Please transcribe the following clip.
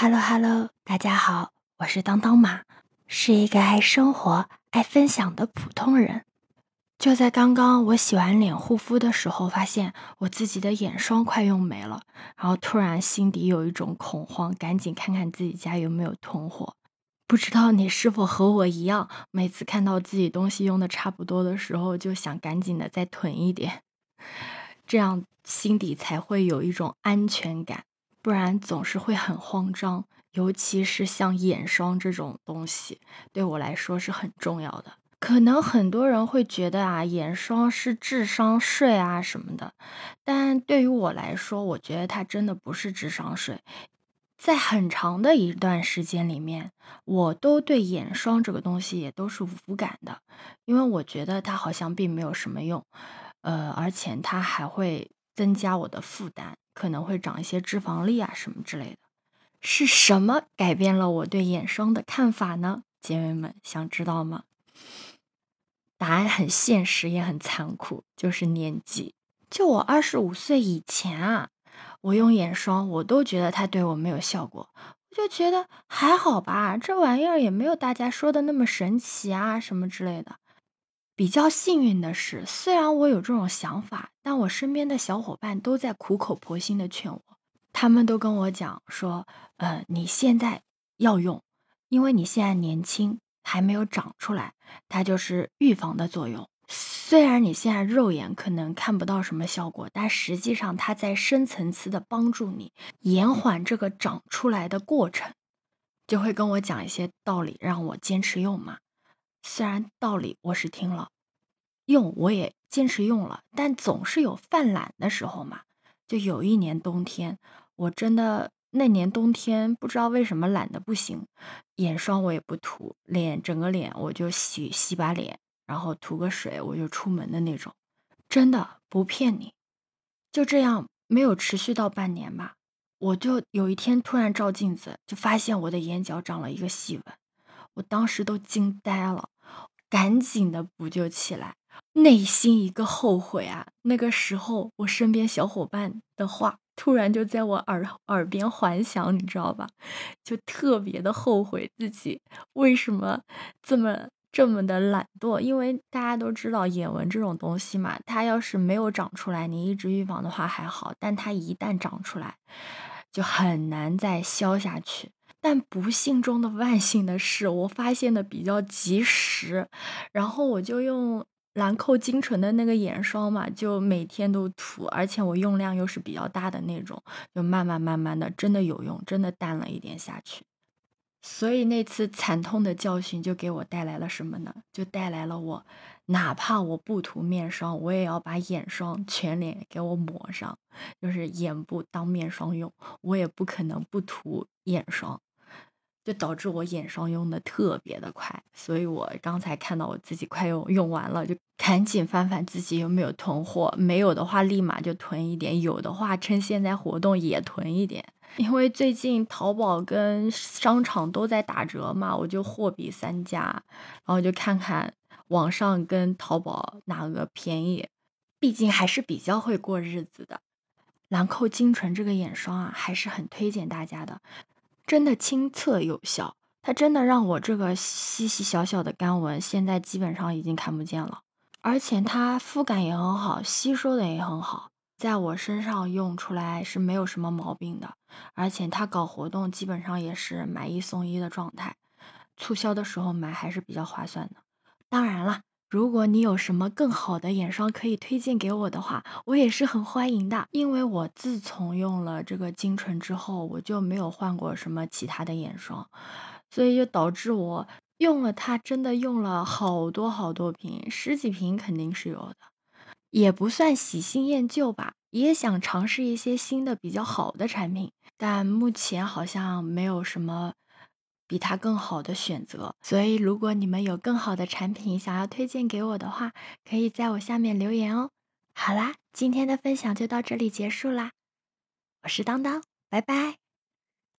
Hello Hello，大家好，我是当当妈，是一个爱生活、爱分享的普通人。就在刚刚，我洗完脸护肤的时候，发现我自己的眼霜快用没了，然后突然心底有一种恐慌，赶紧看看自己家有没有囤货。不知道你是否和我一样，每次看到自己东西用的差不多的时候，就想赶紧的再囤一点，这样心底才会有一种安全感。不然总是会很慌张，尤其是像眼霜这种东西，对我来说是很重要的。可能很多人会觉得啊，眼霜是智商税啊什么的，但对于我来说，我觉得它真的不是智商税。在很长的一段时间里面，我都对眼霜这个东西也都是无感的，因为我觉得它好像并没有什么用，呃，而且它还会增加我的负担。可能会长一些脂肪粒啊什么之类的，是什么改变了我对眼霜的看法呢？姐妹们想知道吗？答案很现实也很残酷，就是年纪。就我二十五岁以前啊，我用眼霜我都觉得它对我没有效果，我就觉得还好吧，这玩意儿也没有大家说的那么神奇啊什么之类的。比较幸运的是，虽然我有这种想法，但我身边的小伙伴都在苦口婆心的劝我，他们都跟我讲说，呃，你现在要用，因为你现在年轻，还没有长出来，它就是预防的作用。虽然你现在肉眼可能看不到什么效果，但实际上它在深层次的帮助你延缓这个长出来的过程，就会跟我讲一些道理，让我坚持用嘛。虽然道理我是听了，用我也坚持用了，但总是有犯懒的时候嘛。就有一年冬天，我真的那年冬天不知道为什么懒得不行，眼霜我也不涂，脸整个脸我就洗洗把脸，然后涂个水我就出门的那种，真的不骗你。就这样没有持续到半年吧，我就有一天突然照镜子，就发现我的眼角长了一个细纹。我当时都惊呆了，赶紧的补救起来，内心一个后悔啊！那个时候，我身边小伙伴的话突然就在我耳耳边环响，你知道吧？就特别的后悔自己为什么这么这么的懒惰，因为大家都知道眼纹这种东西嘛，它要是没有长出来，你一直预防的话还好，但它一旦长出来，就很难再消下去。但不幸中的万幸的是，我发现的比较及时，然后我就用兰蔻精纯的那个眼霜嘛，就每天都涂，而且我用量又是比较大的那种，就慢慢慢慢的，真的有用，真的淡了一点下去。所以那次惨痛的教训就给我带来了什么呢？就带来了我，哪怕我不涂面霜，我也要把眼霜全脸给我抹上，就是眼部当面霜用，我也不可能不涂眼霜。就导致我眼霜用的特别的快，所以我刚才看到我自己快用用完了，就赶紧翻翻自己有没有囤货，没有的话立马就囤一点，有的话趁现在活动也囤一点，因为最近淘宝跟商场都在打折嘛，我就货比三家，然后就看看网上跟淘宝哪个便宜，毕竟还是比较会过日子的。兰蔻精纯这个眼霜啊，还是很推荐大家的。真的亲测有效，它真的让我这个细细小小的干纹现在基本上已经看不见了，而且它肤感也很好，吸收的也很好，在我身上用出来是没有什么毛病的，而且它搞活动基本上也是买一送一的状态，促销的时候买还是比较划算的。当然了。如果你有什么更好的眼霜可以推荐给我的话，我也是很欢迎的。因为我自从用了这个精纯之后，我就没有换过什么其他的眼霜，所以就导致我用了它，真的用了好多好多瓶，十几瓶肯定是有的，也不算喜新厌旧吧，也想尝试一些新的比较好的产品，但目前好像没有什么。比它更好的选择，所以如果你们有更好的产品想要推荐给我的话，可以在我下面留言哦。好啦，今天的分享就到这里结束啦，我是当当，拜拜。